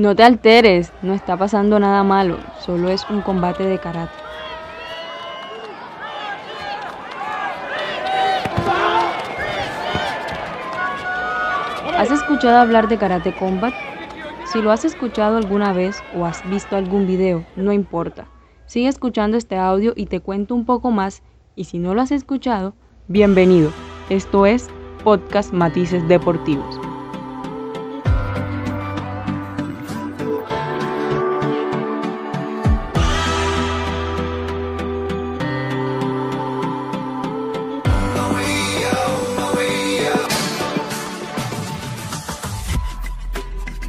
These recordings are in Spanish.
No te alteres, no está pasando nada malo, solo es un combate de karate. ¿Has escuchado hablar de Karate Combat? Si lo has escuchado alguna vez o has visto algún video, no importa. Sigue escuchando este audio y te cuento un poco más y si no lo has escuchado, bienvenido. Esto es Podcast Matices Deportivos.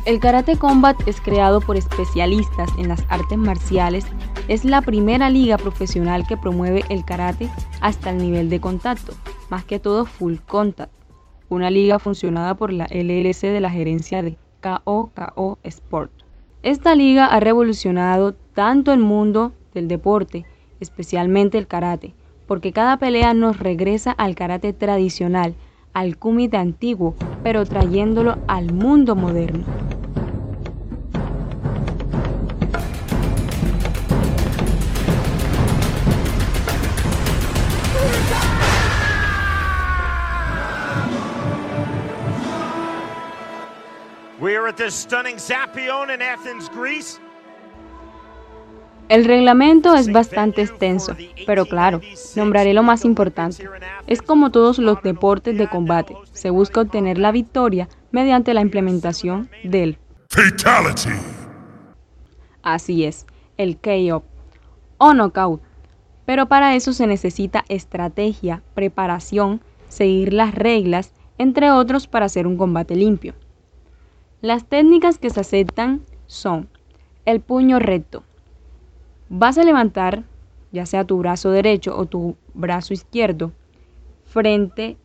El Karate Combat es creado por especialistas en las artes marciales. Es la primera liga profesional que promueve el karate hasta el nivel de contacto, más que todo full contact. Una liga funcionada por la LLC de la gerencia de KOKO Sport. Esta liga ha revolucionado tanto el mundo del deporte, especialmente el karate, porque cada pelea nos regresa al karate tradicional, al kumite antiguo, pero trayéndolo al mundo moderno. El reglamento es bastante extenso, pero claro, nombraré lo más importante. Es como todos los deportes de combate, se busca obtener la victoria mediante la implementación del Fatality. Así es, el KO o knockout. Pero para eso se necesita estrategia, preparación, seguir las reglas, entre otros para hacer un combate limpio. Las técnicas que se aceptan son el puño recto. Vas a levantar ya sea tu brazo derecho o tu brazo izquierdo frente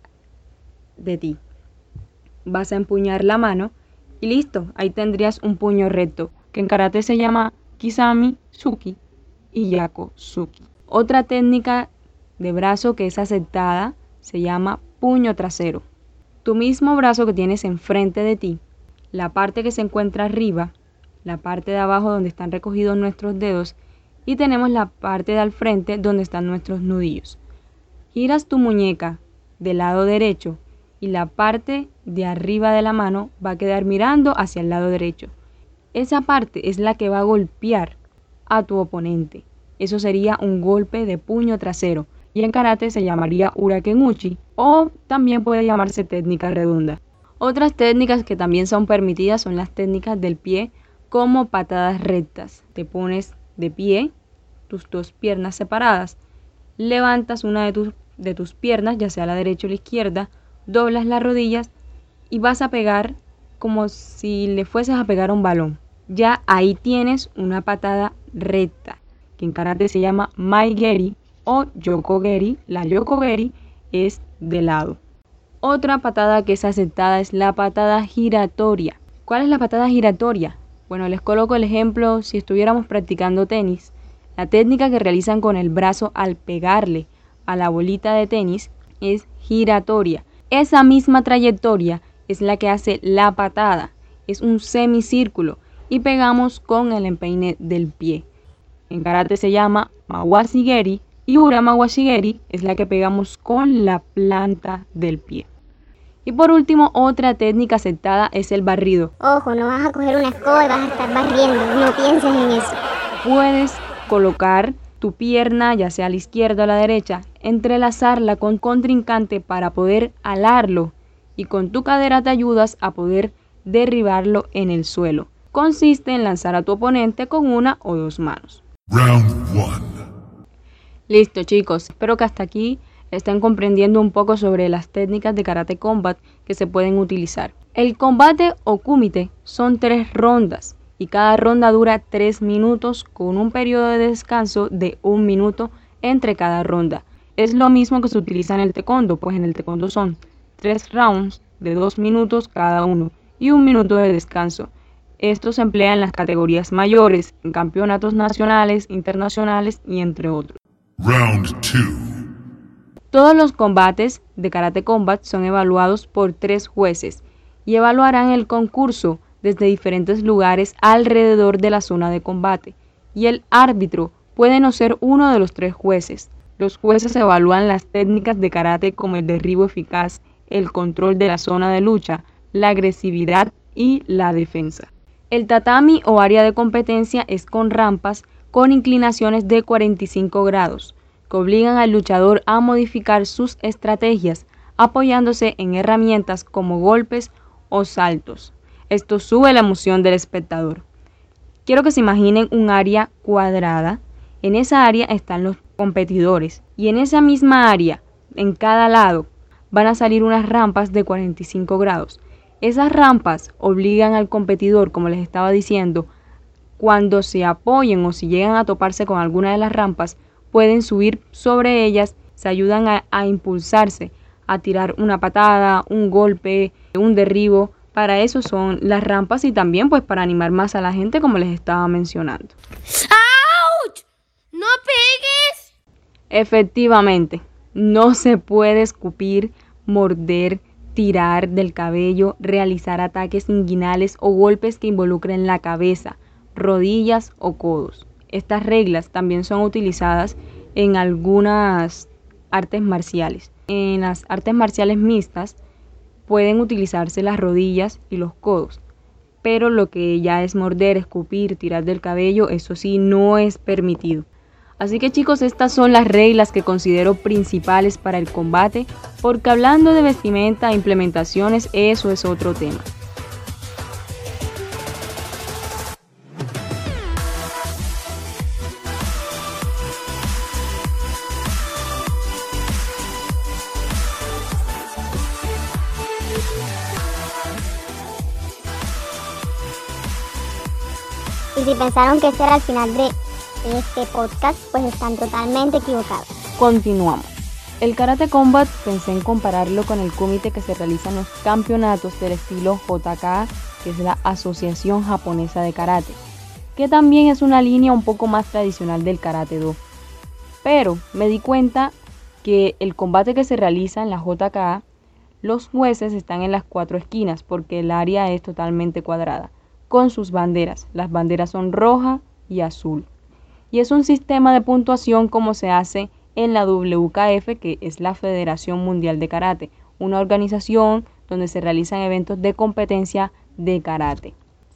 de ti. Vas a empuñar la mano y listo, ahí tendrías un puño recto, que en karate se llama Kisami Suki y Yako Suki. Otra técnica de brazo que es aceptada se llama puño trasero. Tu mismo brazo que tienes enfrente de ti la parte que se encuentra arriba, la parte de abajo donde están recogidos nuestros dedos y tenemos la parte de al frente donde están nuestros nudillos. Giras tu muñeca del lado derecho y la parte de arriba de la mano va a quedar mirando hacia el lado derecho. Esa parte es la que va a golpear a tu oponente. Eso sería un golpe de puño trasero y en karate se llamaría urakenuchi o también puede llamarse técnica redonda. Otras técnicas que también son permitidas son las técnicas del pie como patadas rectas. Te pones de pie, tus dos piernas separadas, levantas una de tus, de tus piernas, ya sea la derecha o la izquierda, doblas las rodillas y vas a pegar como si le fueses a pegar un balón. Ya ahí tienes una patada recta, que en karate se llama maigeri o yokogeri. La yokogeri es de lado. Otra patada que es aceptada es la patada giratoria. ¿Cuál es la patada giratoria? Bueno, les coloco el ejemplo si estuviéramos practicando tenis. La técnica que realizan con el brazo al pegarle a la bolita de tenis es giratoria. Esa misma trayectoria es la que hace la patada. Es un semicírculo y pegamos con el empeine del pie. En karate se llama mawashigeri y ura mawashigeri es la que pegamos con la planta del pie. Y por último, otra técnica aceptada es el barrido. Ojo, no vas a coger una escoba y vas a estar barriendo, no pienses en eso. Puedes colocar tu pierna, ya sea a la izquierda o a la derecha, entrelazarla con contrincante para poder alarlo y con tu cadera te ayudas a poder derribarlo en el suelo. Consiste en lanzar a tu oponente con una o dos manos. Listo chicos, espero que hasta aquí están comprendiendo un poco sobre las técnicas de karate combat que se pueden utilizar. El combate o kumite son tres rondas y cada ronda dura tres minutos con un periodo de descanso de un minuto entre cada ronda. Es lo mismo que se utiliza en el taekwondo, pues en el taekwondo son tres rounds de dos minutos cada uno y un minuto de descanso. Esto se emplea en las categorías mayores, en campeonatos nacionales, internacionales y entre otros. Round todos los combates de Karate Combat son evaluados por tres jueces y evaluarán el concurso desde diferentes lugares alrededor de la zona de combate y el árbitro puede no ser uno de los tres jueces. Los jueces evalúan las técnicas de karate como el derribo eficaz, el control de la zona de lucha, la agresividad y la defensa. El tatami o área de competencia es con rampas con inclinaciones de 45 grados, que obligan al luchador a modificar sus estrategias apoyándose en herramientas como golpes o saltos. Esto sube la emoción del espectador. Quiero que se imaginen un área cuadrada. En esa área están los competidores y en esa misma área, en cada lado, van a salir unas rampas de 45 grados. Esas rampas obligan al competidor, como les estaba diciendo, cuando se apoyen o si llegan a toparse con alguna de las rampas, pueden subir sobre ellas, se ayudan a, a impulsarse, a tirar una patada, un golpe, un derribo. Para eso son las rampas y también pues para animar más a la gente como les estaba mencionando. ¡Auch! ¡No pegues! Efectivamente, no se puede escupir, morder, tirar del cabello, realizar ataques inguinales o golpes que involucren la cabeza, rodillas o codos. Estas reglas también son utilizadas en algunas artes marciales. En las artes marciales mixtas pueden utilizarse las rodillas y los codos, pero lo que ya es morder, escupir, tirar del cabello, eso sí no es permitido. Así que chicos, estas son las reglas que considero principales para el combate, porque hablando de vestimenta e implementaciones, eso es otro tema. Y si pensaron que este era el final de este podcast, pues están totalmente equivocados. Continuamos. El Karate Combat pensé en compararlo con el kumite que se realiza en los campeonatos del estilo JK, que es la Asociación Japonesa de Karate, que también es una línea un poco más tradicional del Karate Do. Pero me di cuenta que el combate que se realiza en la JK, los jueces están en las cuatro esquinas porque el área es totalmente cuadrada con sus banderas. Las banderas son roja y azul. Y es un sistema de puntuación como se hace en la WKF, que es la Federación Mundial de Karate, una organización donde se realizan eventos de competencia de karate.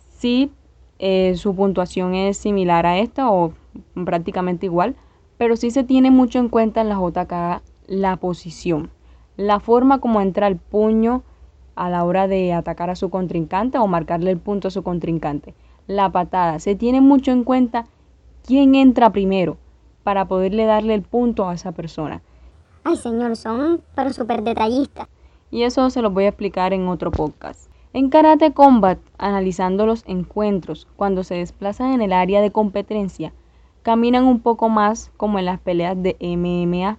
Sí, eh, su puntuación es similar a esta o prácticamente igual, pero sí se tiene mucho en cuenta en la JK la posición, la forma como entra el puño a la hora de atacar a su contrincante o marcarle el punto a su contrincante. La patada. Se tiene mucho en cuenta quién entra primero para poderle darle el punto a esa persona. Ay, señor, son pero súper detallistas. Y eso se lo voy a explicar en otro podcast. En Karate Combat, analizando los encuentros, cuando se desplazan en el área de competencia, caminan un poco más como en las peleas de MMA,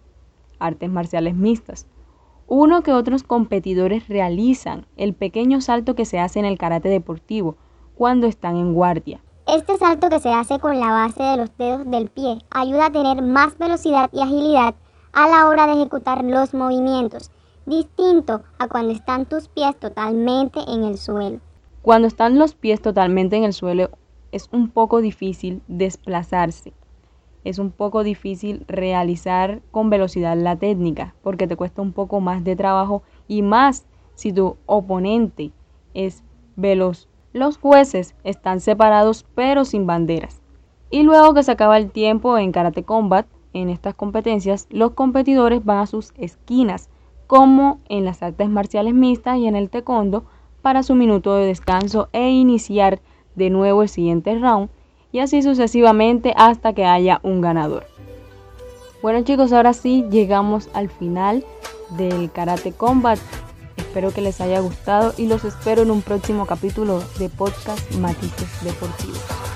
artes marciales mixtas uno que otros competidores realizan, el pequeño salto que se hace en el karate deportivo cuando están en guardia. Este salto que se hace con la base de los dedos del pie ayuda a tener más velocidad y agilidad a la hora de ejecutar los movimientos, distinto a cuando están tus pies totalmente en el suelo. Cuando están los pies totalmente en el suelo es un poco difícil desplazarse es un poco difícil realizar con velocidad la técnica porque te cuesta un poco más de trabajo y más si tu oponente es veloz. Los jueces están separados pero sin banderas. Y luego que se acaba el tiempo en Karate Combat, en estas competencias, los competidores van a sus esquinas, como en las artes marciales mixtas y en el taekwondo, para su minuto de descanso e iniciar de nuevo el siguiente round y así sucesivamente hasta que haya un ganador. Bueno chicos, ahora sí llegamos al final del Karate Combat. Espero que les haya gustado y los espero en un próximo capítulo de podcast Matices Deportivos.